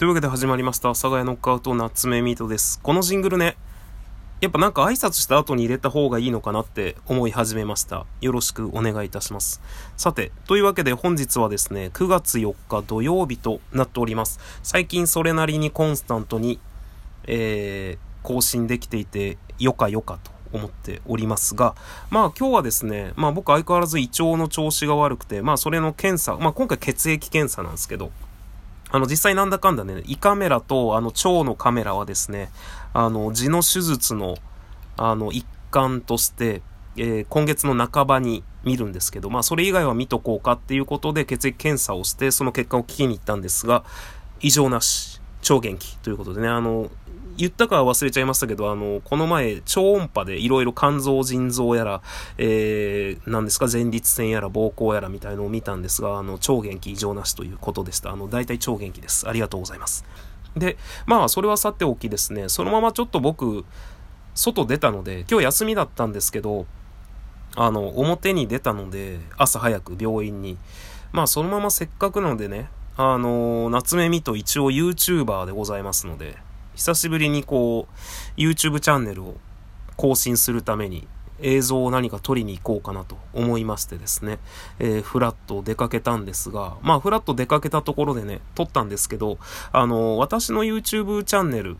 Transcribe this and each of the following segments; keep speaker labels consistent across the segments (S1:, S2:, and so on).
S1: というわけで始まりました、阿佐ヶ谷ノックアウト夏目ミートです。このジングルね、やっぱなんか挨拶した後に入れた方がいいのかなって思い始めました。よろしくお願いいたします。さて、というわけで本日はですね、9月4日土曜日となっております。最近それなりにコンスタントに、えー、更新できていて、よかよかと思っておりますが、まあ今日はですね、まあ僕相変わらず胃腸の調子が悪くて、まあそれの検査、まあ今回血液検査なんですけど、あの、実際なんだかんだね、胃カメラと、あの、腸のカメラはですね、あの、痔の手術の、あの、一環として、えー、今月の半ばに見るんですけど、まあ、それ以外は見とこうかっていうことで血液検査をして、その結果を聞きに行ったんですが、異常なし、超元気ということでね、あの、言ったかは忘れちゃいましたけど、あの、この前、超音波でいろいろ肝臓、腎臓やら、えー、何ですか、前立腺やら、膀胱やらみたいのを見たんですが、あの、超元気異常なしということでした。あの、大体超元気です。ありがとうございます。で、まあ、それはさておきですね、そのままちょっと僕、外出たので、今日休みだったんですけど、あの、表に出たので、朝早く病院に。まあ、そのまませっかくなのでね、あの、夏目みと一応 YouTuber でございますので、久しぶりにこう、YouTube チャンネルを更新するために映像を何か撮りに行こうかなと思いましてですね、えー、フラット出かけたんですが、まあ、フラット出かけたところでね、撮ったんですけど、あの、私の YouTube チャンネル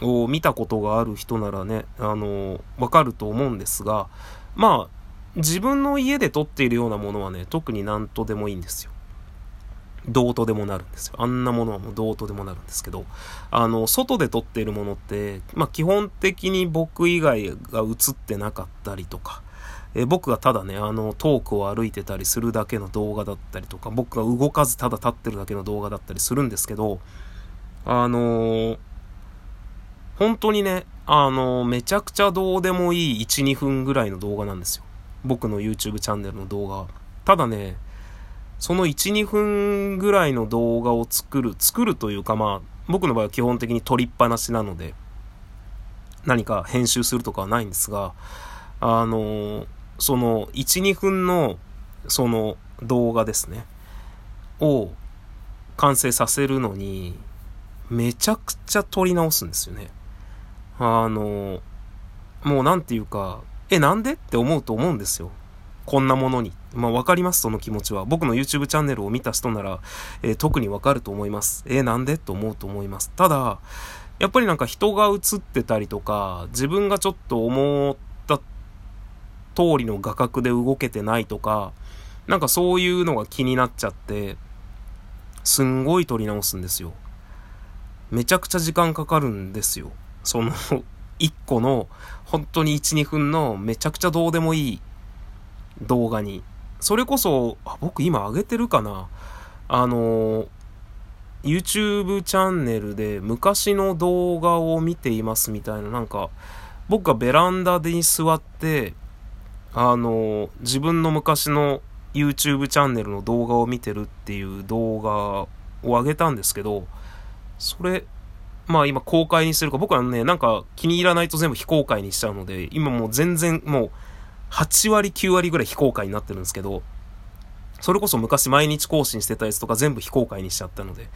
S1: を見たことがある人ならね、あの、わかると思うんですが、まあ、自分の家で撮っているようなものはね、特になんとでもいいんですよ。どうとでもなるんですよ。あんなものはもうどうとでもなるんですけど、あの、外で撮っているものって、まあ、基本的に僕以外が映ってなかったりとか、え僕がただね、あの、トークを歩いてたりするだけの動画だったりとか、僕が動かずただ立ってるだけの動画だったりするんですけど、あのー、本当にね、あのー、めちゃくちゃどうでもいい1、2分ぐらいの動画なんですよ。僕の YouTube チャンネルの動画。ただね、その1、2分ぐらいの動画を作る、作るというかまあ、僕の場合は基本的に撮りっぱなしなので、何か編集するとかはないんですが、あの、その1、2分のその動画ですね、を完成させるのに、めちゃくちゃ撮り直すんですよね。あの、もうなんていうか、え、なんで？って思うと思うんですよ。こんなものに。まあ、わかります、その気持ちは。僕の YouTube チャンネルを見た人なら、えー、特にわかると思います。えー、なんで？と思うと思います。ただ、やっぱりなんか人が映ってたりとか、自分がちょっと思った通りの画角で動けてないとか、なんかそういうのが気になっちゃって、すんごい撮り直すんですよ。めちゃくちゃ時間かかるんですよ。その一個の、本当に1、2分のめちゃくちゃどうでもいい動画に。それこそ、あ、僕今上げてるかな？あの、YouTube チャンネルで昔の動画を見ていますみたいな、なんか、僕がベランダでに座って、あの、自分の昔の YouTube チャンネルの動画を見てるっていう動画を上げたんですけど、それ、まあ今公開にしてるか、僕はね、なんか気に入らないと全部非公開にしちゃうので、今もう全然もう8割9割ぐらい非公開になってるんですけど、それこそ昔毎日更新してたやつとか全部非公開にしちゃったので、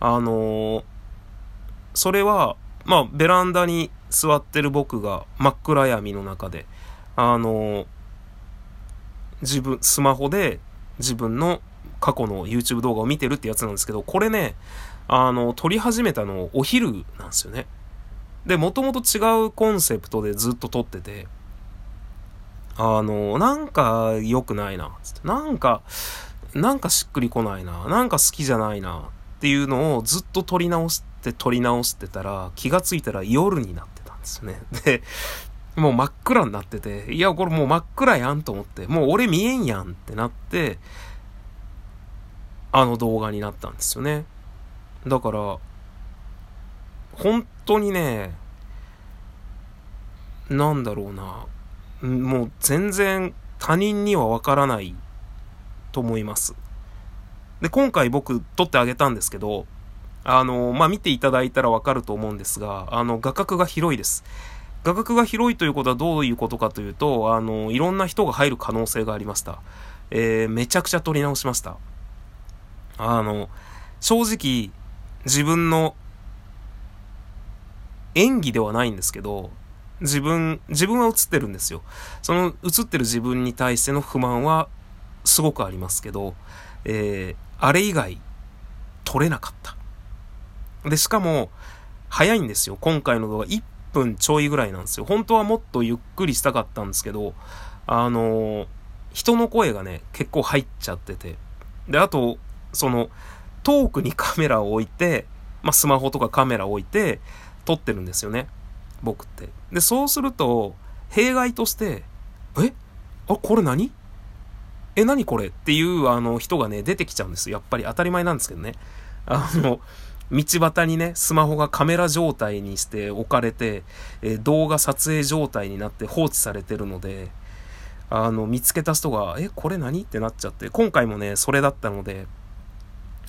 S1: あのー、それは、まあ、ベランダに座ってる僕が真っ暗闇の中で、あのー、自分、スマホで自分の過去の YouTube 動画を見てるってやつなんですけど、これね、あの、撮り始めたのお昼なんですよね。で、もともと違うコンセプトでずっと撮ってて、あの、なんか良くないな、つって。なんか、なんかしっくりこないな、なんか好きじゃないな、っていうのをずっと撮り直して撮り直してたら、気がついたら夜になってたんですよね。で、もう真っ暗になってて、いや、これもう真っ暗やんと思って、もう俺見えんやんってなって、あの動画になったんですよね。だから、本当にね、なんだろうな、もう全然他人にはわからないと思います。で、今回僕撮ってあげたんですけど、あの、まあ、見ていただいたらわかると思うんですが、あの、画角が広いです。画角が広いということはどういうことかというと、あの、いろんな人が入る可能性がありました。えー、めちゃくちゃ撮り直しました。あの、正直、自分の演技ではないんですけど、自分、自分は映ってるんですよ。その映ってる自分に対しての不満はすごくありますけど、えー、あれ以外撮れなかった。で、しかも、早いんですよ。今回の動画1分ちょいぐらいなんですよ。本当はもっとゆっくりしたかったんですけど、あのー、人の声がね、結構入っちゃってて。で、あと、その、遠くにカメラを置いて、まあ、スマホとかカメラを置いて、撮ってるんですよね。僕って。で、そうすると、弊害として、え？あ、これ何？え、何これ？っていうあの人がね、出てきちゃうんですよ。やっぱり当たり前なんですけどね。あの、道端にね、スマホがカメラ状態にして置かれて、え動画撮影状態になって放置されてるので、あの、見つけた人が、え、これ何？ってなっちゃって、今回もね、それだったので、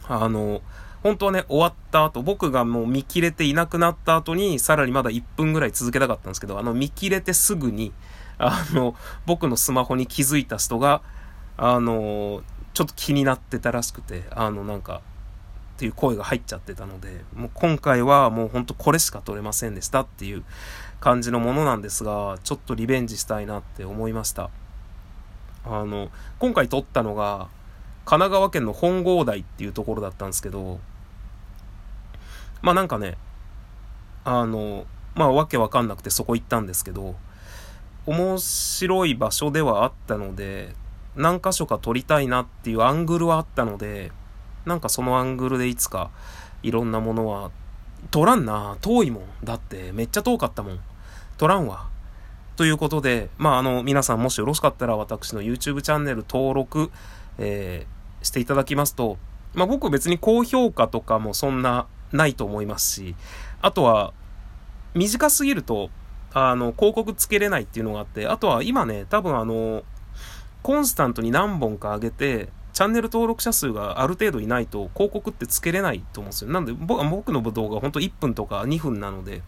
S1: あの、本当はね、終わった後、僕がもう見切れていなくなった後に、さらにまだ1分ぐらい続けたかったんですけど、あの、見切れてすぐに、あの、僕のスマホに気づいた人が、あの、ちょっと気になってたらしくて、あの、なんか、っていう声が入っちゃってたので、もう今回はもうほんとこれしか撮れませんでしたっていう感じのものなんですが、ちょっとリベンジしたいなって思いました。あの、今回撮ったのが、神奈川県の本郷台っていうところだったんですけど、まあなんかね、あの、まあわけわかんなくてそこ行ったんですけど、面白い場所ではあったので、何箇所か撮りたいなっていうアングルはあったので、なんかそのアングルでいつかいろんなものは、撮らんな、遠いもん。だってめっちゃ遠かったもん。撮らんわ。ということで、まああの、皆さんもしよろしかったら私の YouTube チャンネル登録、えー、していただきますと、まあ僕別に高評価とかもそんなないと思いますし、あとは、短すぎると、あの、広告つけれないっていうのがあって、あとは今ね、多分あの、コンスタントに何本か上げて、チャンネル登録者数がある程度いないと広告ってつけれないと思うんですよ。なんで僕の動画ほんと1分とか2分なので、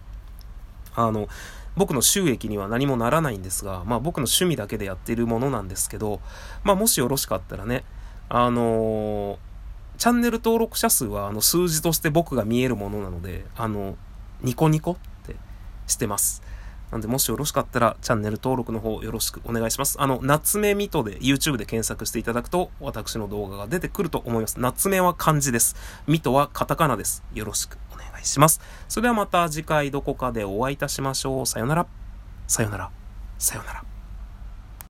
S1: あの、僕の収益には何もならないんですが、まあ僕の趣味だけでやっているものなんですけど、まあもしよろしかったらね、あのー、チャンネル登録者数はあの数字として僕が見えるものなので、あの、ニコニコってしてます。なんで、もしよろしかったら、チャンネル登録の方よろしくお願いします。あの、夏目ミトで YouTube で検索していただくと、私の動画が出てくると思います。夏目は漢字です。ミトはカタカナです。よろしくお願いします。それではまた次回どこかでお会いいたしましょう。さよなら。さよなら。さよなら。